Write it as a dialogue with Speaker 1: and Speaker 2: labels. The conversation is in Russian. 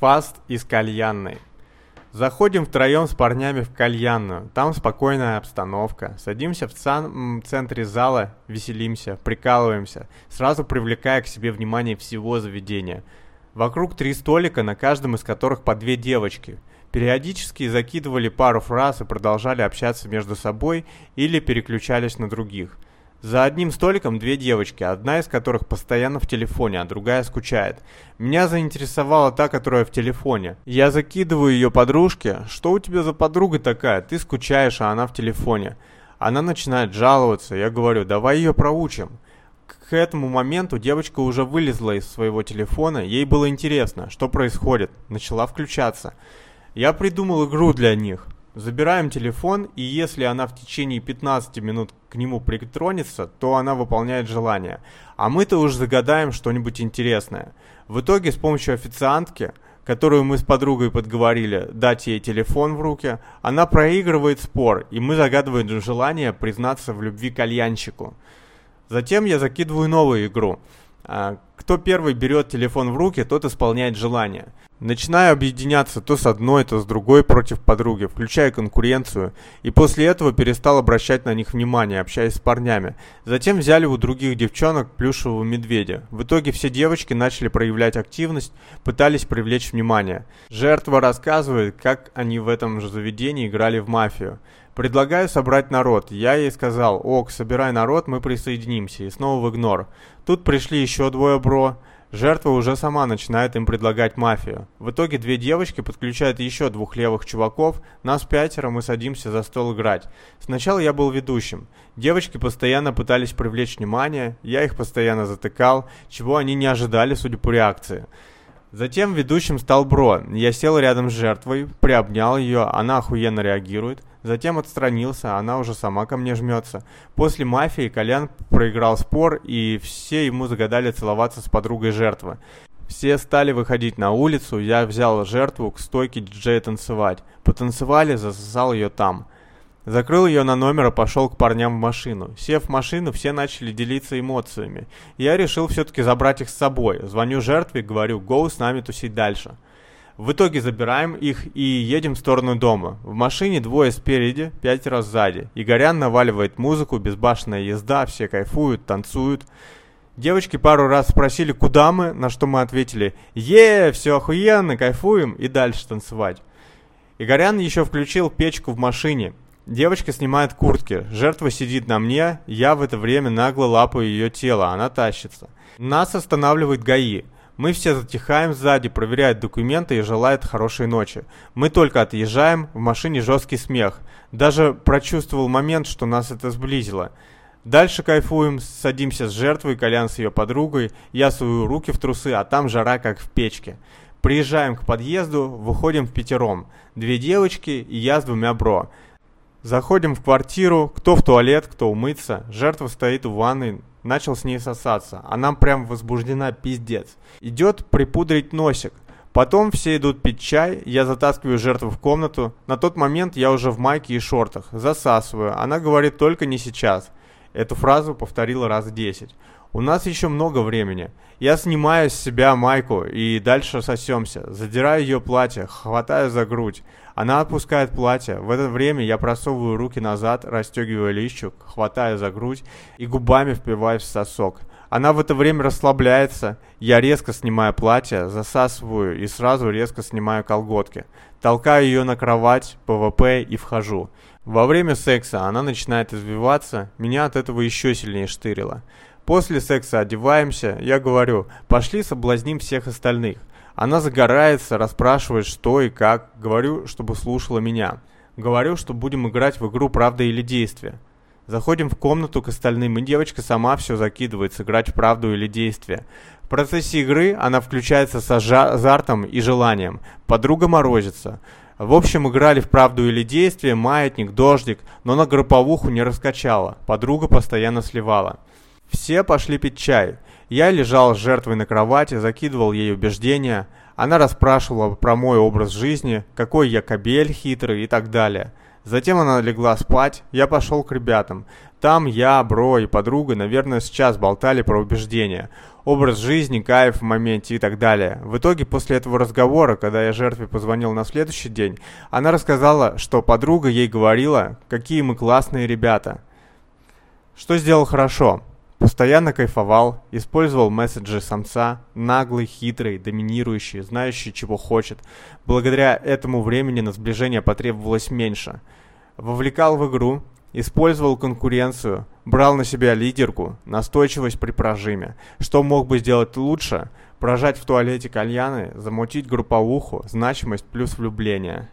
Speaker 1: Фаст из кальянной. Заходим втроем с парнями в кальянную. Там спокойная обстановка. Садимся в самом центре зала, веселимся, прикалываемся, сразу привлекая к себе внимание всего заведения. Вокруг три столика, на каждом из которых по две девочки. Периодически закидывали пару фраз и продолжали общаться между собой или переключались на других – за одним столиком две девочки, одна из которых постоянно в телефоне, а другая скучает. Меня заинтересовала та, которая в телефоне. Я закидываю ее подружке. Что у тебя за подруга такая? Ты скучаешь, а она в телефоне. Она начинает жаловаться. Я говорю, давай ее проучим. К этому моменту девочка уже вылезла из своего телефона. Ей было интересно, что происходит. Начала включаться. Я придумал игру для них. Забираем телефон, и если она в течение 15 минут к нему притронется, то она выполняет желание. А мы-то уж загадаем что-нибудь интересное. В итоге с помощью официантки, которую мы с подругой подговорили дать ей телефон в руки, она проигрывает спор, и мы загадываем желание признаться в любви кальянщику. Затем я закидываю новую игру. А, кто первый берет телефон в руки, тот исполняет желание. Начинаю объединяться то с одной, то с другой против подруги, включая конкуренцию, и после этого перестал обращать на них внимание, общаясь с парнями. Затем взяли у других девчонок плюшевого медведя. В итоге все девочки начали проявлять активность, пытались привлечь внимание. Жертва рассказывает, как они в этом же заведении играли в мафию. Предлагаю собрать народ. Я ей сказал, ок, собирай народ, мы присоединимся. И снова в игнор. Тут пришли еще двое бро. Жертва уже сама начинает им предлагать мафию. В итоге две девочки подключают еще двух левых чуваков, нас пятеро, мы садимся за стол играть. Сначала я был ведущим. Девочки постоянно пытались привлечь внимание, я их постоянно затыкал, чего они не ожидали, судя по реакции. Затем ведущим стал Бро. Я сел рядом с жертвой, приобнял ее, она охуенно реагирует. Затем отстранился, она уже сама ко мне жмется. После мафии Колян проиграл спор, и все ему загадали целоваться с подругой жертвы. Все стали выходить на улицу, я взял жертву к стойке диджея танцевать. Потанцевали, засосал ее там. Закрыл ее на номер и пошел к парням в машину. Сев в машину, все начали делиться эмоциями. Я решил все-таки забрать их с собой. Звоню жертве, говорю, гоу с нами тусить дальше. В итоге забираем их и едем в сторону дома. В машине двое спереди, пятеро сзади. Игорян наваливает музыку, безбашенная езда, все кайфуют, танцуют. Девочки пару раз спросили, куда мы, на что мы ответили «Е, все охуенно, кайфуем» и дальше танцевать. Игорян еще включил печку в машине. Девочка снимает куртки, жертва сидит на мне, я в это время нагло лапаю ее тело, она тащится. Нас останавливает ГАИ. Мы все затихаем сзади, проверяют документы и желают хорошей ночи. Мы только отъезжаем, в машине жесткий смех. Даже прочувствовал момент, что нас это сблизило. Дальше кайфуем, садимся с жертвой, Колян с ее подругой, я свою руки в трусы, а там жара как в печке. Приезжаем к подъезду, выходим в пятером. Две девочки и я с двумя бро. Заходим в квартиру, кто в туалет, кто умыться. Жертва стоит у ванной, начал с ней сосаться. Она прям возбуждена пиздец. Идет припудрить носик. Потом все идут пить чай, я затаскиваю жертву в комнату. На тот момент я уже в майке и шортах. Засасываю. Она говорит только не сейчас. Эту фразу повторила раз десять. У нас еще много времени. Я снимаю с себя майку и дальше сосемся. Задираю ее платье, хватаю за грудь. Она отпускает платье. В это время я просовываю руки назад, расстегиваю лифчик, хватаю за грудь и губами впиваюсь в сосок. Она в это время расслабляется. Я резко снимаю платье, засасываю и сразу резко снимаю колготки. Толкаю ее на кровать, ПВП и вхожу. Во время секса она начинает извиваться, меня от этого еще сильнее штырило. После секса одеваемся, я говорю, пошли соблазним всех остальных. Она загорается, расспрашивает, что и как. Говорю, чтобы слушала меня. Говорю, что будем играть в игру «Правда или действие». Заходим в комнату к остальным, и девочка сама все закидывает, сыграть в правду или действие. В процессе игры она включается с азартом и желанием. Подруга морозится. В общем, играли в правду или действие, маятник, дождик, но на групповуху не раскачала. Подруга постоянно сливала. Все пошли пить чай. Я лежал с жертвой на кровати, закидывал ей убеждения. Она расспрашивала про мой образ жизни, какой я кобель хитрый и так далее. Затем она легла спать, я пошел к ребятам. Там я, бро и подруга, наверное, сейчас болтали про убеждения. Образ жизни, кайф в моменте и так далее. В итоге, после этого разговора, когда я жертве позвонил на следующий день, она рассказала, что подруга ей говорила, какие мы классные ребята. Что сделал хорошо? Постоянно кайфовал, использовал месседжи самца, наглый, хитрый, доминирующий, знающий, чего хочет. Благодаря этому времени на сближение потребовалось меньше. Вовлекал в игру, использовал конкуренцию, брал на себя лидерку, настойчивость при прожиме. Что мог бы сделать лучше? Прожать в туалете кальяны, замутить групповуху, значимость плюс влюбление.